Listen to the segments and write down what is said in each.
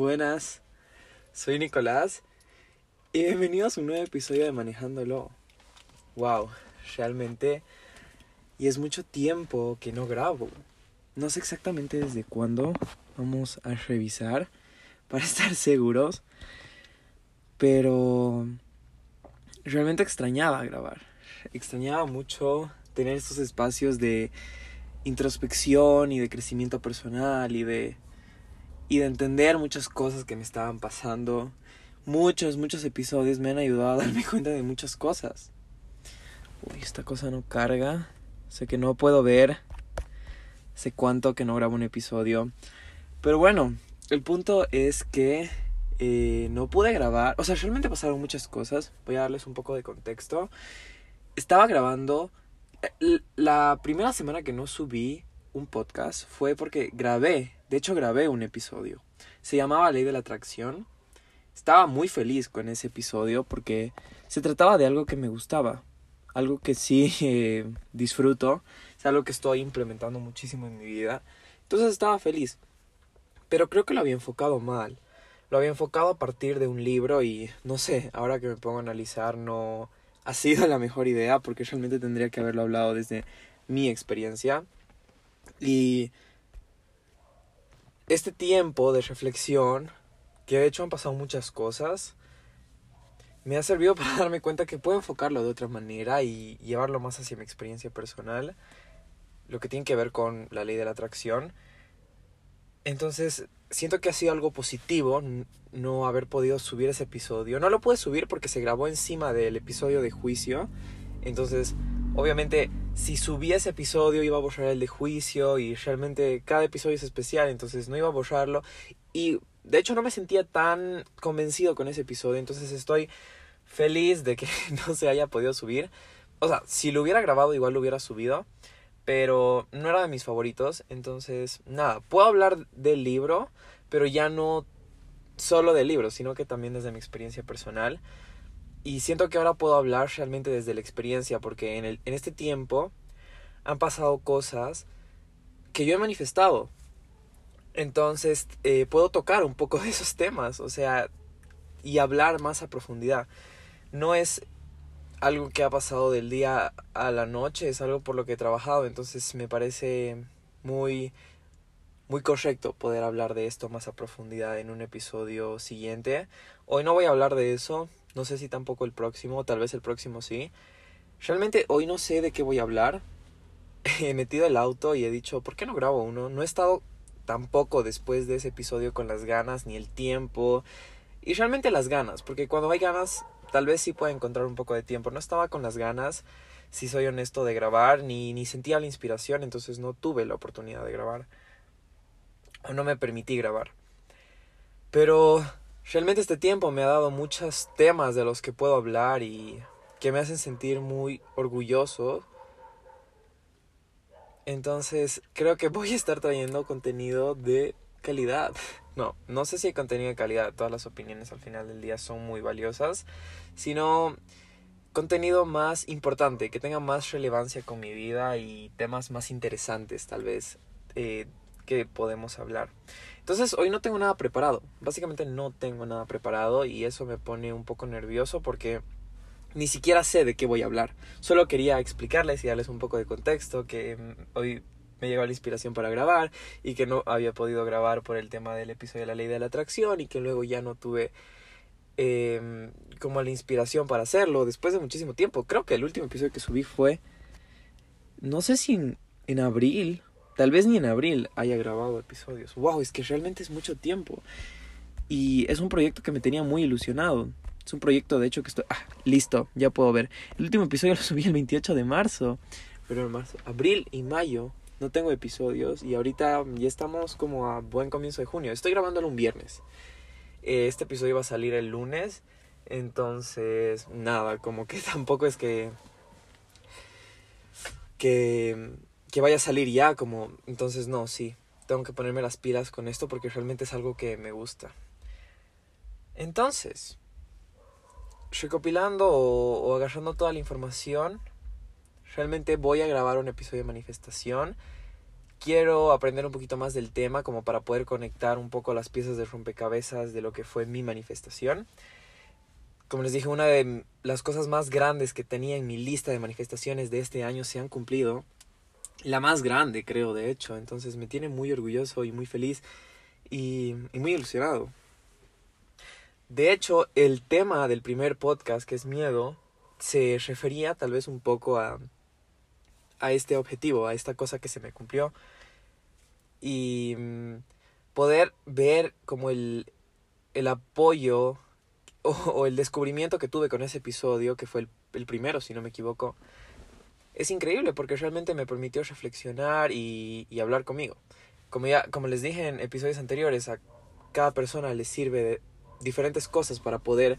Buenas, soy Nicolás y bienvenidos a un nuevo episodio de Manejándolo. Wow, realmente. Y es mucho tiempo que no grabo. No sé exactamente desde cuándo. Vamos a revisar para estar seguros. Pero realmente extrañaba grabar. Extrañaba mucho tener estos espacios de introspección y de crecimiento personal y de y de entender muchas cosas que me estaban pasando. Muchos, muchos episodios me han ayudado a darme cuenta de muchas cosas. Uy, esta cosa no carga. Sé que no puedo ver. Sé cuánto que no grabo un episodio. Pero bueno, el punto es que eh, no pude grabar. O sea, realmente pasaron muchas cosas. Voy a darles un poco de contexto. Estaba grabando. eh, La primera semana que no subí un podcast fue porque grabé de hecho, grabé un episodio. Se llamaba Ley de la Atracción. Estaba muy feliz con ese episodio porque se trataba de algo que me gustaba. Algo que sí eh, disfruto. Es algo que estoy implementando muchísimo en mi vida. Entonces estaba feliz. Pero creo que lo había enfocado mal. Lo había enfocado a partir de un libro y no sé, ahora que me pongo a analizar no ha sido la mejor idea porque realmente tendría que haberlo hablado desde mi experiencia. Y este tiempo de reflexión, que de hecho han pasado muchas cosas, me ha servido para darme cuenta que puedo enfocarlo de otra manera y llevarlo más hacia mi experiencia personal, lo que tiene que ver con la ley de la atracción. Entonces, siento que ha sido algo positivo no haber podido subir ese episodio. No lo pude subir porque se grabó encima del episodio de juicio. Entonces, obviamente, si subía ese episodio iba a borrar el de juicio y realmente cada episodio es especial, entonces no iba a borrarlo. Y de hecho no me sentía tan convencido con ese episodio, entonces estoy feliz de que no se haya podido subir. O sea, si lo hubiera grabado igual lo hubiera subido, pero no era de mis favoritos, entonces nada, puedo hablar del libro, pero ya no solo del libro, sino que también desde mi experiencia personal. Y siento que ahora puedo hablar realmente desde la experiencia, porque en, el, en este tiempo han pasado cosas que yo he manifestado. Entonces eh, puedo tocar un poco de esos temas, o sea, y hablar más a profundidad. No es algo que ha pasado del día a la noche, es algo por lo que he trabajado, entonces me parece muy muy correcto poder hablar de esto más a profundidad en un episodio siguiente. Hoy no voy a hablar de eso, no sé si tampoco el próximo, tal vez el próximo sí. Realmente hoy no sé de qué voy a hablar. He metido el auto y he dicho, ¿por qué no grabo uno? No he estado tampoco después de ese episodio con las ganas ni el tiempo. Y realmente las ganas, porque cuando hay ganas, tal vez sí pueda encontrar un poco de tiempo. No estaba con las ganas, si soy honesto, de grabar, ni, ni sentía la inspiración, entonces no tuve la oportunidad de grabar. O no me permití grabar. Pero Realmente este tiempo me ha dado muchos temas de los que puedo hablar y que me hacen sentir muy orgulloso. Entonces creo que voy a estar trayendo contenido de calidad. No, no sé si hay contenido de calidad, todas las opiniones al final del día son muy valiosas, sino contenido más importante, que tenga más relevancia con mi vida y temas más interesantes tal vez eh, que podemos hablar. Entonces hoy no tengo nada preparado, básicamente no tengo nada preparado y eso me pone un poco nervioso porque ni siquiera sé de qué voy a hablar. Solo quería explicarles y darles un poco de contexto que hoy me llegó la inspiración para grabar y que no había podido grabar por el tema del episodio de la ley de la atracción y que luego ya no tuve eh, como la inspiración para hacerlo después de muchísimo tiempo. Creo que el último episodio que subí fue, no sé si en abril, tal vez ni en abril haya grabado episodios. Wow, es que realmente es mucho tiempo. Y es un proyecto que me tenía muy ilusionado. Es un proyecto, de hecho, que estoy... Ah, listo, ya puedo ver. El último episodio lo subí el 28 de marzo. Pero en marzo, abril y mayo no tengo episodios y ahorita ya estamos como a buen comienzo de junio. Estoy grabándolo un viernes. Este episodio va a salir el lunes. Entonces, nada, como que tampoco es que... Que, que vaya a salir ya, como... Entonces, no, sí. Tengo que ponerme las pilas con esto porque realmente es algo que me gusta. Entonces, recopilando o, o agarrando toda la información, realmente voy a grabar un episodio de manifestación quiero aprender un poquito más del tema como para poder conectar un poco las piezas de rompecabezas de lo que fue mi manifestación. Como les dije, una de las cosas más grandes que tenía en mi lista de manifestaciones de este año se han cumplido. La más grande, creo, de hecho. Entonces me tiene muy orgulloso y muy feliz y, muy ilusionado. De hecho, el tema del primer podcast, que es miedo, se refería tal vez un poco a, a este objetivo, a esta cosa que se me cumplió. Y mm, poder ver como el, el apoyo o, el descubrimiento que tuve con ese episodio, que fue el, el, primero, si no me equivoco, es increíble porque realmente me permitió reflexionar y, y hablar conmigo. Como, ya, como les dije en episodios anteriores, a cada persona le sirve de diferentes cosas para poder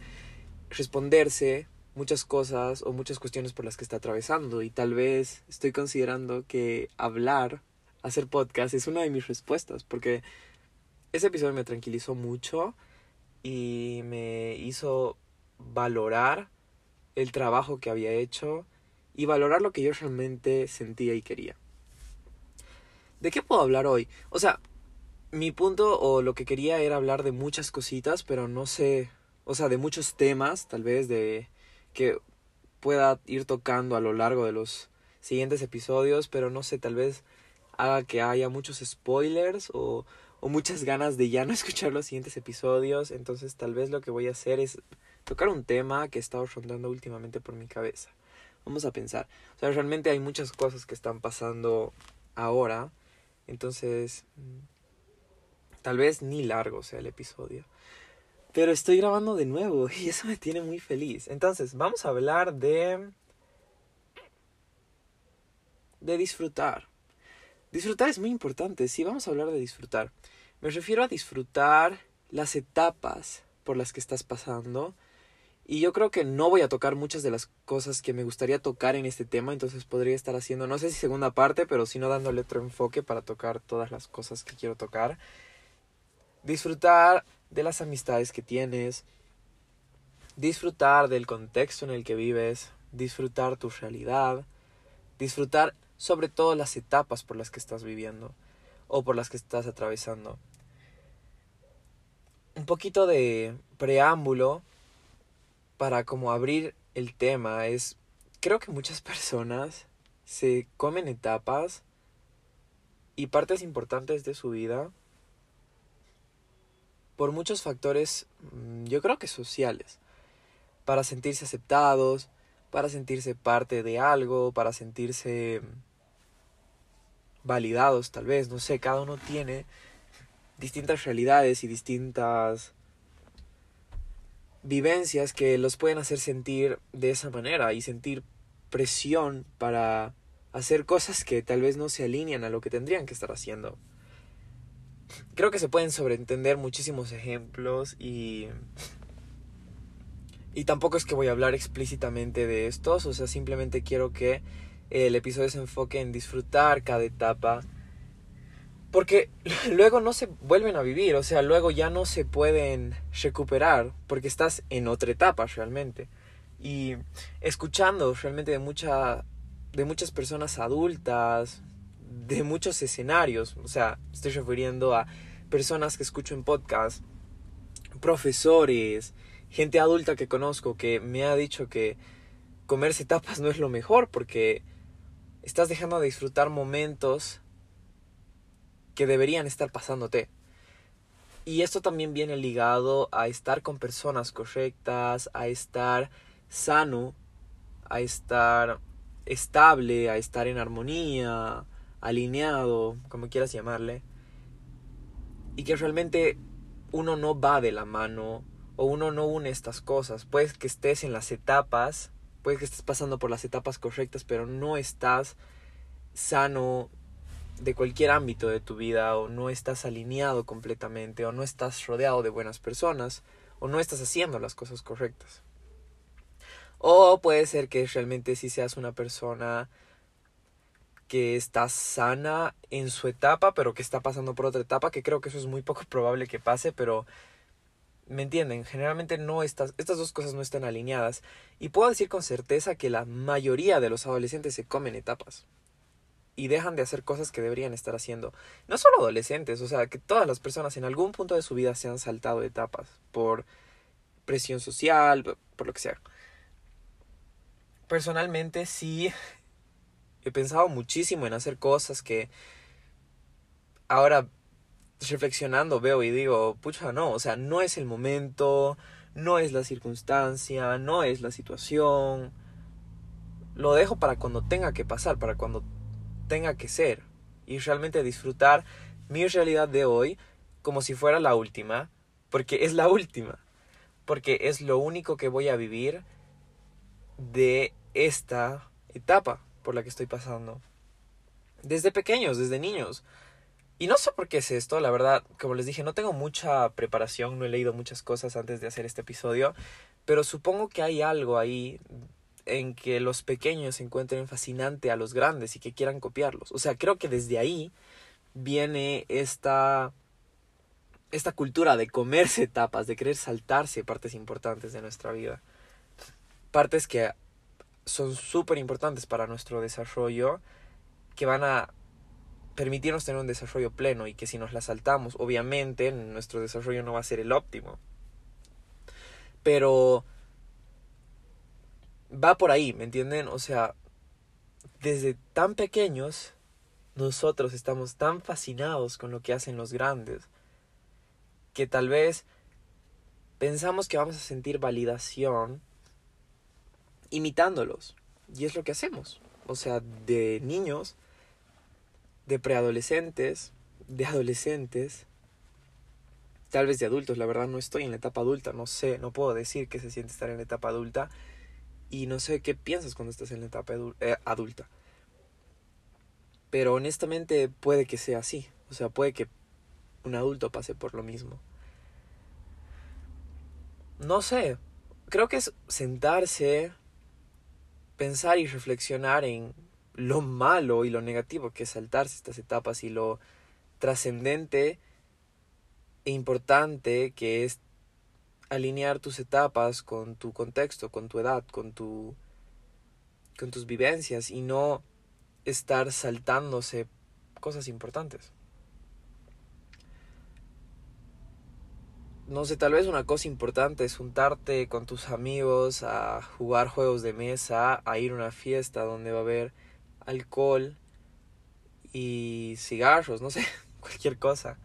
responderse muchas cosas o muchas cuestiones por las que está atravesando y tal vez estoy considerando que hablar, hacer podcast es una de mis respuestas porque ese episodio me tranquilizó mucho y me hizo valorar el trabajo que había hecho y valorar lo que yo realmente sentía y quería. ¿De qué puedo hablar hoy? O sea, mi punto o lo que quería era hablar de muchas cositas, pero no sé, o sea, de muchos temas, tal vez de que pueda ir tocando a lo largo de los siguientes episodios, pero no sé, tal vez haga que haya muchos spoilers o, o muchas ganas de ya no escuchar los siguientes episodios, entonces tal vez lo que voy a hacer es tocar un tema que he estado rondando últimamente por mi cabeza. Vamos a pensar. O sea, realmente hay muchas cosas que están pasando ahora. Entonces, mm, tal vez ni largo sea el episodio. Pero estoy grabando de nuevo y eso me tiene muy feliz. Entonces, vamos a hablar de... de disfrutar. Disfrutar es muy importante, sí, vamos a hablar de disfrutar. Me refiero a disfrutar las etapas por las que estás pasando. Y yo creo que no voy a tocar muchas de las cosas que me gustaría tocar en este tema, entonces podría estar haciendo, no sé si segunda parte, pero si no dándole otro enfoque para tocar todas las cosas que quiero tocar. Disfrutar de las amistades que tienes, disfrutar del contexto en el que vives, disfrutar tu realidad, disfrutar sobre todo las etapas por las que estás viviendo o por las que estás atravesando. Un poquito de preámbulo para como abrir el tema es, creo que muchas personas se comen etapas y partes importantes de su vida por muchos factores, mm, yo creo que sociales, para sentirse aceptados, para sentirse parte de algo, para sentirse validados tal vez, no sé, cada uno tiene distintas realidades y distintas vivencias que los pueden hacer sentir de esa manera y sentir presión para hacer cosas que tal vez no se alinean a lo que tendrían que estar haciendo creo que se pueden sobreentender muchísimos ejemplos y y tampoco es que voy a hablar explícitamente de estos, o sea, simplemente quiero que el episodio se enfoque en disfrutar cada etapa. Porque luego no se vuelven a vivir, o sea, luego ya no se pueden recuperar, porque estás en otra etapa realmente. Y escuchando realmente de, mucha, de muchas personas adultas, de muchos escenarios. O sea, estoy refiriendo a personas que escucho en podcast, profesores, gente adulta que conozco que me ha dicho que comerse tapas no es lo mejor porque estás dejando de disfrutar momentos que deberían estar pasándote. Y esto también viene ligado a estar con personas correctas, a estar sano, a estar estable, a estar en armonía, alineado, como quieras llamarle, y que realmente uno no va de la mano o uno no une estas cosas. Puedes que estés en las etapas, puede que estés pasando por las etapas correctas, pero no estás sano de cualquier ámbito de tu vida o no estás alineado completamente o no estás rodeado de buenas personas o no estás haciendo las cosas correctas. O puede ser que realmente sí seas una persona que está sana en su etapa, pero que está pasando por otra etapa, que creo que eso es muy poco probable que pase, pero me entienden, generalmente no estas, estas dos cosas no están alineadas. Y puedo decir con certeza que la mayoría de los adolescentes se comen etapas. Y dejan de hacer cosas que deberían estar haciendo. No solo adolescentes, o sea, que todas las personas en algún punto de su vida se han saltado etapas por presión social, por lo que sea. Personalmente sí he pensado muchísimo en hacer cosas que ahora reflexionando veo y digo, pucha, no, o sea, no es el momento, no es la circunstancia, no es la situación. Lo dejo para cuando tenga que pasar, para cuando tenga que ser. Y realmente disfrutar mi realidad de hoy como si fuera la última, porque es la última, porque es lo único que voy a vivir de esta etapa por la que estoy pasando. Desde pequeños, desde niños. Y no sé por qué es esto, la verdad, como les dije, no tengo mucha preparación, no he leído muchas cosas antes de hacer este episodio, pero supongo que hay algo ahí en que los pequeños encuentren fascinante a los grandes y que quieran copiarlos. O sea, creo que desde ahí viene esta esta cultura de comerse etapas, de querer saltarse partes importantes de nuestra vida. Partes que son súper importantes para nuestro desarrollo, que van a permitirnos tener un desarrollo pleno y que si nos la saltamos, obviamente nuestro desarrollo no va a ser el óptimo. Pero va por ahí, ¿me entienden? O sea, desde tan pequeños nosotros estamos tan fascinados con lo que hacen los grandes que tal vez pensamos que vamos a sentir validación imitándolos. Y es lo que hacemos. O sea, de niños de preadolescentes, de adolescentes, tal vez de adultos. La verdad no estoy en la etapa adulta, no sé, no puedo decir qué se siente estar en la etapa adulta y no sé qué piensas cuando estás en la etapa eh, adulta. Pero honestamente puede que sea así, o sea, puede que un adulto pase por lo mismo. No sé, creo que es sentarse, pensar y reflexionar en lo malo y lo negativo que es saltarse estas etapas y lo trascendente e importante que es alinear tus etapas con tu contexto, con tu edad, con tu con tus vivencias y no estar saltándose cosas importantes. No sé, tal vez una cosa importante es juntarte con tus amigos a jugar juegos de mesa, a ir a una fiesta donde va a haber alcohol y cigarros, no sé, cualquier cosa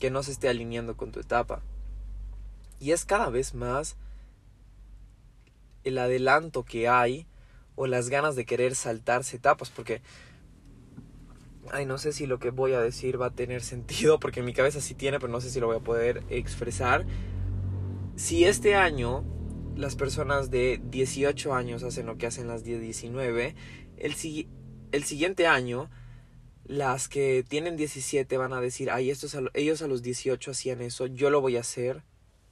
que no se esté alineando con tu etapa. Y es cada vez más el adelanto que hay o las ganas de querer saltarse etapas, porque, ay, no sé si lo que voy a decir va a tener sentido, porque en mi cabeza sí tiene, pero no sé si lo voy a poder expresar. Si este año las personas de 18 años hacen lo que hacen las de 19, el, el siguiente año, las que tienen 17 van a decir, ay, estos ellos a los 18 hacían eso, yo lo voy a hacer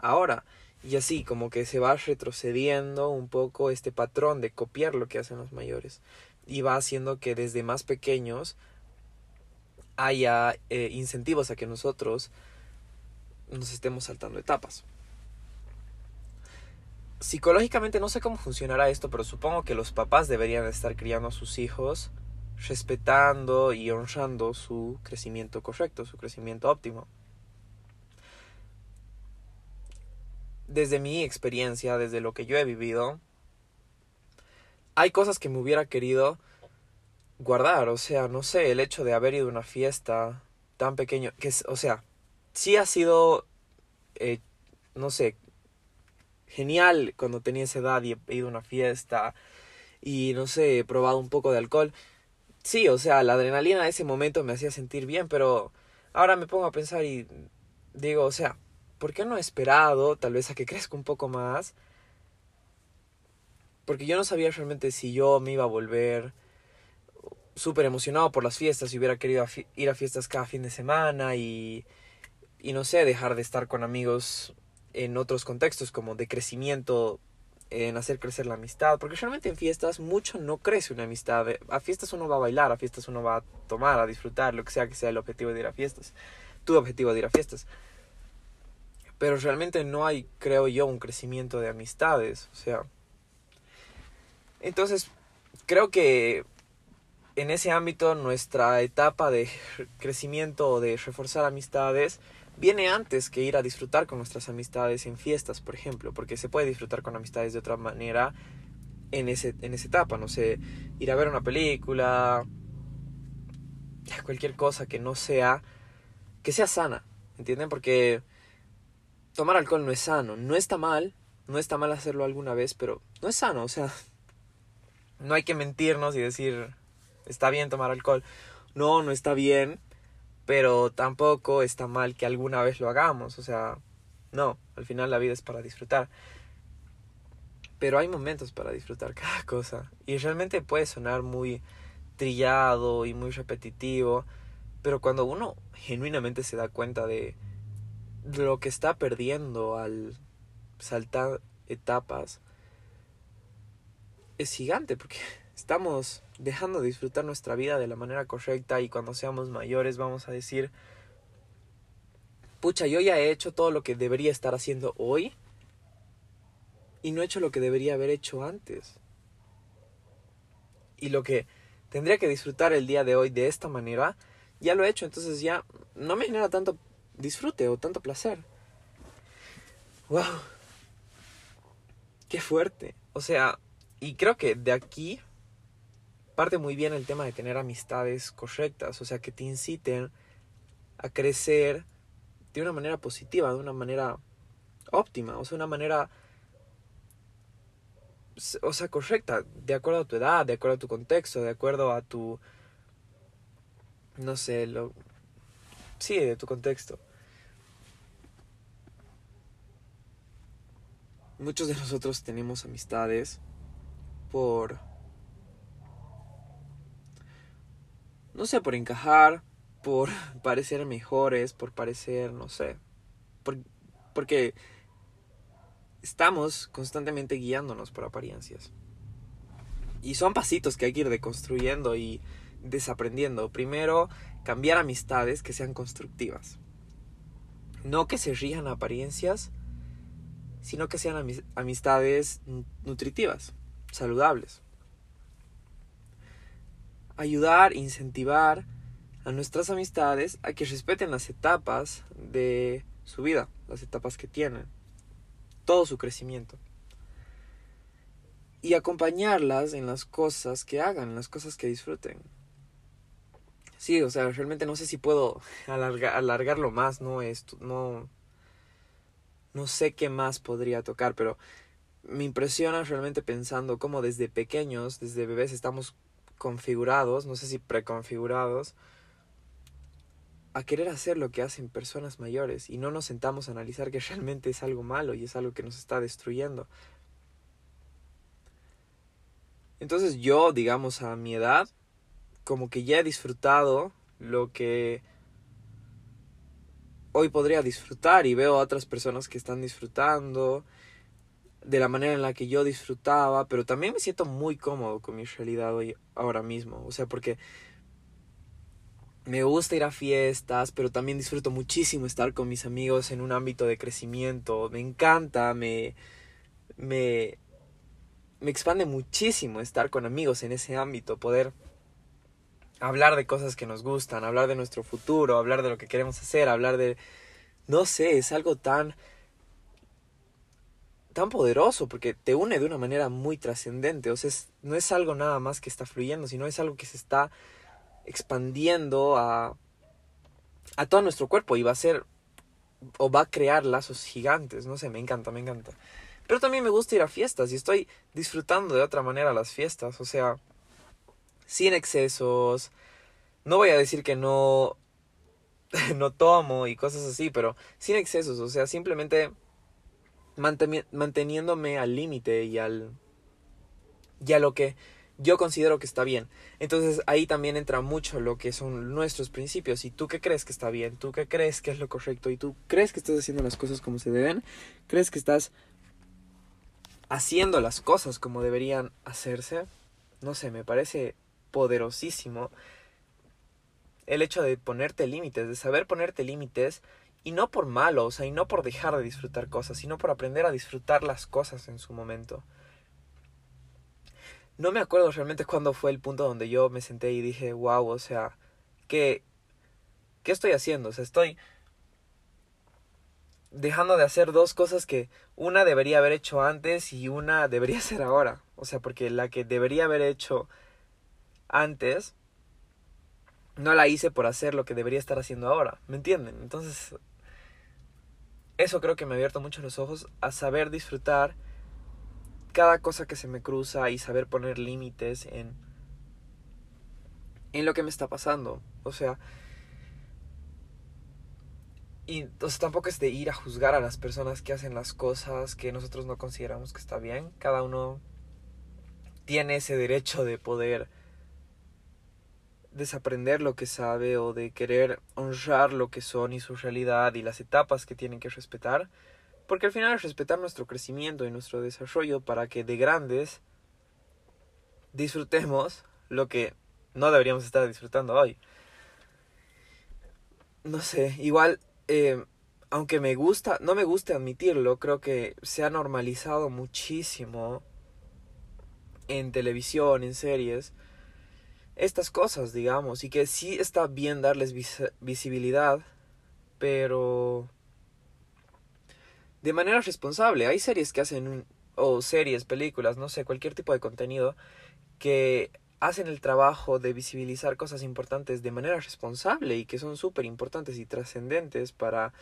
ahora. Y así, como que se va retrocediendo un poco este patrón de copiar lo que hacen los mayores. Y va haciendo que desde más pequeños haya eh, incentivos a que nosotros nos estemos saltando etapas psicológicamente no sé cómo funcionará esto, pero supongo que los papás deberían estar criando a sus hijos respetando y honrando su crecimiento correcto, su crecimiento óptimo. Desde mi experiencia, desde lo que yo he vivido, hay cosas que me hubiera querido guardar, o sea, no sé, el hecho de haber ido a una fiesta tan pequeño, que es, o sea, sí ha sido, eh, no sé, genial cuando tenía esa edad y he ido a una fiesta y no sé, he probado un poco de alcohol. Sí, o sea, la adrenalina de ese momento me hacía sentir bien, pero ahora me pongo a pensar y digo, o sea, ¿por qué no he esperado tal vez a que crezca un poco más? Porque yo no sabía realmente si yo me iba a volver súper emocionado por las fiestas y hubiera querido ir a fiestas cada fin de semana y, y no sé, dejar de estar con amigos en otros contextos como de crecimiento en hacer crecer la amistad, porque realmente en fiestas mucho no crece una amistad. A fiestas uno va a bailar, a fiestas uno va a tomar, a disfrutar, lo que sea que sea el objetivo de ir a fiestas. Tu objetivo de ir a fiestas. Pero realmente no hay, creo yo, un crecimiento de amistades. O sea. Entonces, creo que en ese ámbito nuestra etapa de crecimiento o de reforzar amistades viene antes que ir a disfrutar con nuestras amistades en fiestas, por ejemplo, porque se puede disfrutar con amistades de otra manera en, ese, en esa etapa, no sé, ir a ver una película, cualquier cosa que no sea, que sea sana, ¿entienden? Porque tomar alcohol no es sano, no está mal, no está mal hacerlo alguna vez, pero no es sano, o sea, no hay que mentirnos y decir, está bien tomar alcohol. No, no está bien, pero tampoco está mal que alguna vez lo hagamos, o sea, no, al final la vida es para disfrutar. Pero hay momentos para disfrutar cada cosa y realmente puede sonar muy trillado y muy repetitivo, pero cuando uno genuinamente se da cuenta de lo que está perdiendo al saltar etapas, es gigante porque estamos dejando de disfrutar nuestra vida de la manera correcta y cuando seamos mayores vamos a decir, pucha, yo ya he hecho todo lo que debería estar haciendo hoy y no he hecho lo que debería haber hecho antes. Y lo que tendría que disfrutar el día de hoy de esta manera, ya lo he hecho, entonces ya no me genera tanto disfrute o tanto placer. ¡Wow! ¡Qué fuerte! O sea, y creo que de aquí parte muy bien el tema de tener amistades correctas, o sea, que te inciten a crecer de una manera positiva, de una manera óptima, o sea, una manera, o sea, correcta, de acuerdo a tu edad, de acuerdo a tu contexto, de acuerdo a tu, no sé, lo, sí, de tu contexto. Muchos de nosotros tenemos amistades por no sé, por encajar, por parecer mejores, por parecer, no sé, porque estamos constantemente guiándonos por apariencias. Y son pasitos que hay que ir deconstruyendo y desaprendiendo. Primero, cambiar amistades que sean constructivas. No que se ríjan apariencias, sino que sean amistades nutritivas, saludables ayudar, incentivar a nuestras amistades a que respeten las etapas de su vida, las etapas que tienen, todo su crecimiento. Y acompañarlas en las cosas que hagan, en las cosas que disfruten. Sí, o sea, realmente no sé si puedo alargarlo más, no, Esto, no, no sé qué más podría tocar, pero me impresiona realmente pensando cómo desde pequeños, desde bebés, estamos configurados, no sé si preconfigurados, a querer hacer lo que hacen personas mayores y no nos sentamos a analizar que realmente es algo malo y es algo que nos está destruyendo. Entonces yo, digamos, a mi edad, como que ya he disfrutado lo que hoy podría disfrutar y veo a otras personas que están disfrutando de la manera en la que yo disfrutaba, pero también me siento muy cómodo con mi realidad hoy, ahora mismo. O sea, porque me gusta ir a fiestas, pero también disfruto muchísimo estar con mis amigos en un ámbito de crecimiento. Me encanta, me, me, me expande muchísimo estar con amigos en ese ámbito, poder hablar de cosas que nos gustan, hablar de nuestro futuro, hablar de lo que queremos hacer, hablar de... No sé, es algo tan tan poderoso porque te une de una manera muy trascendente. O sea, no es algo nada más que está fluyendo, sino es algo que se está expandiendo a, a todo nuestro cuerpo y va a ser o va a crear lazos gigantes. No sé, me encanta, me encanta. Pero también me gusta ir a fiestas y estoy disfrutando de otra manera las fiestas. O sea, sin excesos. No voy a decir que no no tomo y cosas así, pero sin excesos, o sea, simplemente manteniéndome al límite y al y a lo que yo considero que está bien. Entonces ahí también entra mucho lo que son nuestros principios. Y tú qué crees que está bien, tú qué crees que es lo correcto y tú crees que estás haciendo las cosas como se deben, crees que estás haciendo las cosas como deberían hacerse. No sé, me parece poderosísimo el hecho de ponerte límites, de saber ponerte límites y no por malo, o sea, y no por dejar de disfrutar cosas, sino por aprender a disfrutar las cosas en su momento. no me acuerdo realmente cuándo fue el punto donde yo me senté y dije, wow, o sea, ¿qué, qué estoy haciendo? O sea, estoy dejando de hacer dos cosas que una debería haber hecho antes y una debería hacer ahora. O sea, porque la que debería haber hecho antes no la hice por hacer lo que debería estar haciendo ahora. ¿Me entienden? Entonces, eso creo que me ha abierto mucho los ojos a saber disfrutar cada cosa que se me cruza y saber poner límites en en lo que me está pasando. O sea, y entonces tampoco es de ir a juzgar a las personas que hacen las cosas que nosotros no consideramos que está bien. Cada uno tiene ese derecho de poder desaprender lo que sabe o de querer honrar lo que son y su realidad y las etapas que tienen que respetar. Porque al final es respetar nuestro crecimiento y nuestro desarrollo para que de grandes disfrutemos lo que no deberíamos estar disfrutando hoy. No sé, igual eh, aunque me gusta, no me gusta admitirlo, creo que se ha normalizado muchísimo en televisión, en series, estas cosas, digamos, y que sí está bien darles visibilidad, pero de manera responsable. Hay series que hacen, o series, películas, no sé, cualquier tipo de contenido, que hacen el trabajo de visibilizar cosas importantes de manera responsable y que son súper importantes y trascendentes para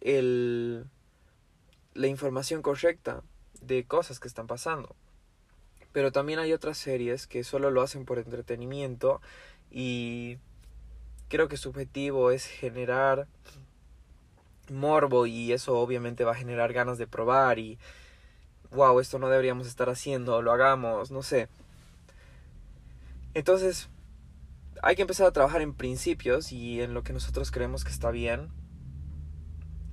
el, la información correcta de cosas que están pasando. Pero también hay otras series que solo lo hacen por entretenimiento y creo que su objetivo es generar morbo y eso obviamente va a generar ganas de probar y wow, esto no deberíamos estar haciendo, lo hagamos, no sé. Entonces, hay que empezar a trabajar en principios y en lo que nosotros creemos que está bien,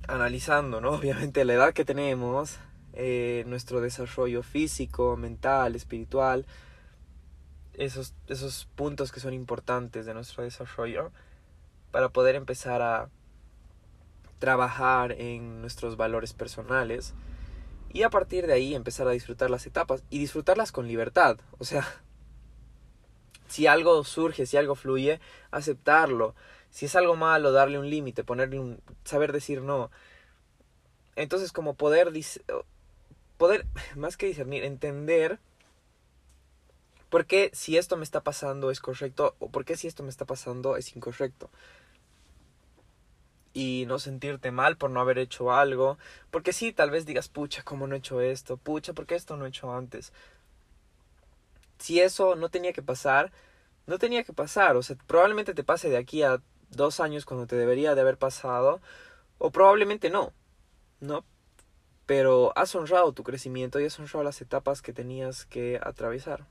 analizando, ¿no? Obviamente la edad que tenemos, eh, nuestro desarrollo físico, mental, espiritual, esos, esos puntos que son importantes de nuestro desarrollo, para poder empezar a trabajar en nuestros valores personales y a partir de ahí empezar a disfrutar las etapas y disfrutarlas con libertad. O sea, si algo surge, si algo fluye, aceptarlo. Si es algo malo, darle un límite, ponerle un saber decir no. Entonces, como poder poder más que discernir, entender por qué si esto me está pasando es correcto o por qué si esto me está pasando es incorrecto. Y no sentirte mal por no haber hecho algo. Porque sí, tal vez digas, pucha, ¿cómo no he hecho esto? Pucha, ¿por qué esto no he hecho antes? si eso no tenía que pasar, no tenía que pasar. O sea, probablemente te pase de aquí a dos años cuando te debería de haber pasado, o probablemente no, ¿no? Pero has honrado tu crecimiento y has honrado las etapas que tenías que atravesar.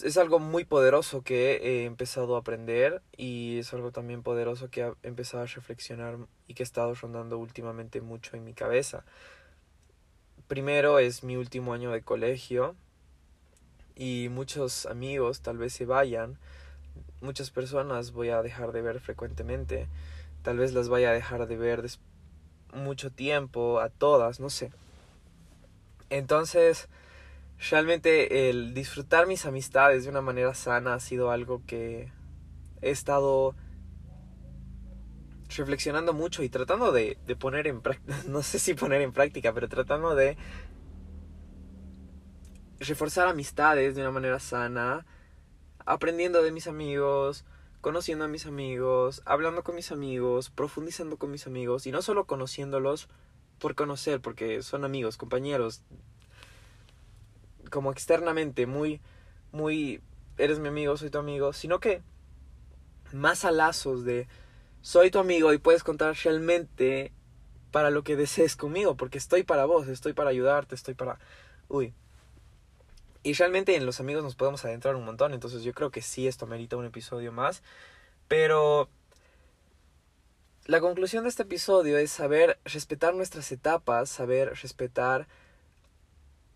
Es algo muy poderoso que he empezado a aprender y es algo también poderoso que he empezado a reflexionar y que he estado rondando últimamente mucho en mi cabeza primero es mi último año de colegio y muchos amigos tal vez se vayan, muchas personas voy a dejar de ver frecuentemente, tal vez las vaya a dejar de ver mucho tiempo, a todas, no sé. Entonces, realmente el disfrutar mis amistades de una manera sana ha sido algo que he estado reflexionando mucho y tratando de, de poner en práctica, no sé si poner en práctica, pero tratando de reforzar amistades de una manera sana, aprendiendo de mis amigos, conociendo a mis amigos, hablando con mis amigos, profundizando con mis amigos y no solo conociéndolos por conocer, porque son amigos, compañeros, como externamente, muy, muy, eres mi amigo, soy tu amigo, sino que más a lazos de soy tu amigo y puedes contar realmente para lo que desees conmigo, porque estoy para vos, estoy para ayudarte, estoy para... Uy. Y realmente en los amigos nos podemos adentrar un montón, entonces yo creo que sí, esto merita un episodio más. Pero la conclusión de este episodio es saber respetar nuestras etapas, saber respetar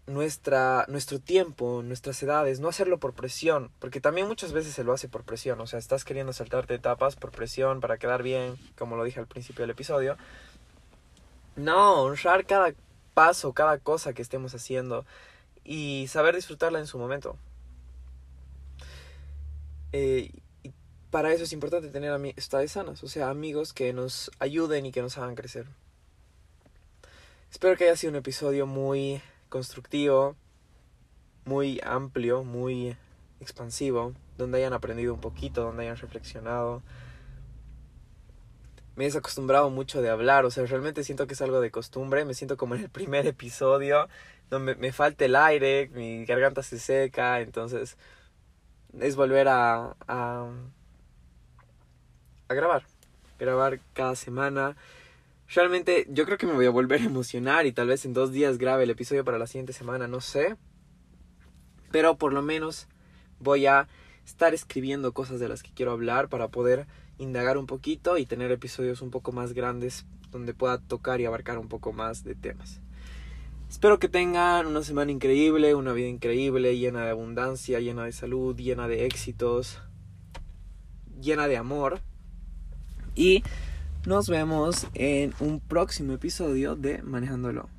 nuestra, nuestro tiempo, nuestras edades, no hacerlo por presión, porque también muchas veces se lo hace por presión, o sea, estás queriendo saltarte etapas por presión para quedar bien, como lo dije al principio del episodio. No, honrar cada paso, cada cosa que estemos haciendo y saber disfrutarla en su momento. Eh, y para eso es importante tener amistades sanas, o sea, amigos que nos ayuden y que nos hagan crecer. Espero que haya sido un episodio muy constructivo, muy amplio, muy expansivo, donde hayan aprendido un poquito, donde hayan reflexionado. Me he desacostumbrado mucho de hablar, o sea, realmente siento que es algo de costumbre, me siento como en el primer episodio, donde me falta el aire, mi garganta se seca, entonces es volver a, a, a grabar, grabar cada semana. Realmente yo creo que me voy a volver a emocionar y tal vez en dos días grabe el episodio para la siguiente semana, no sé. Pero por lo menos voy a estar escribiendo cosas de las que quiero hablar para poder indagar un poquito y tener episodios un poco más grandes donde pueda tocar y abarcar un poco más de temas. Espero que tengan una semana increíble, una vida increíble, llena de abundancia, llena de salud, llena de éxitos, llena de amor. Y nos vemos en un próximo episodio de Manejándolo.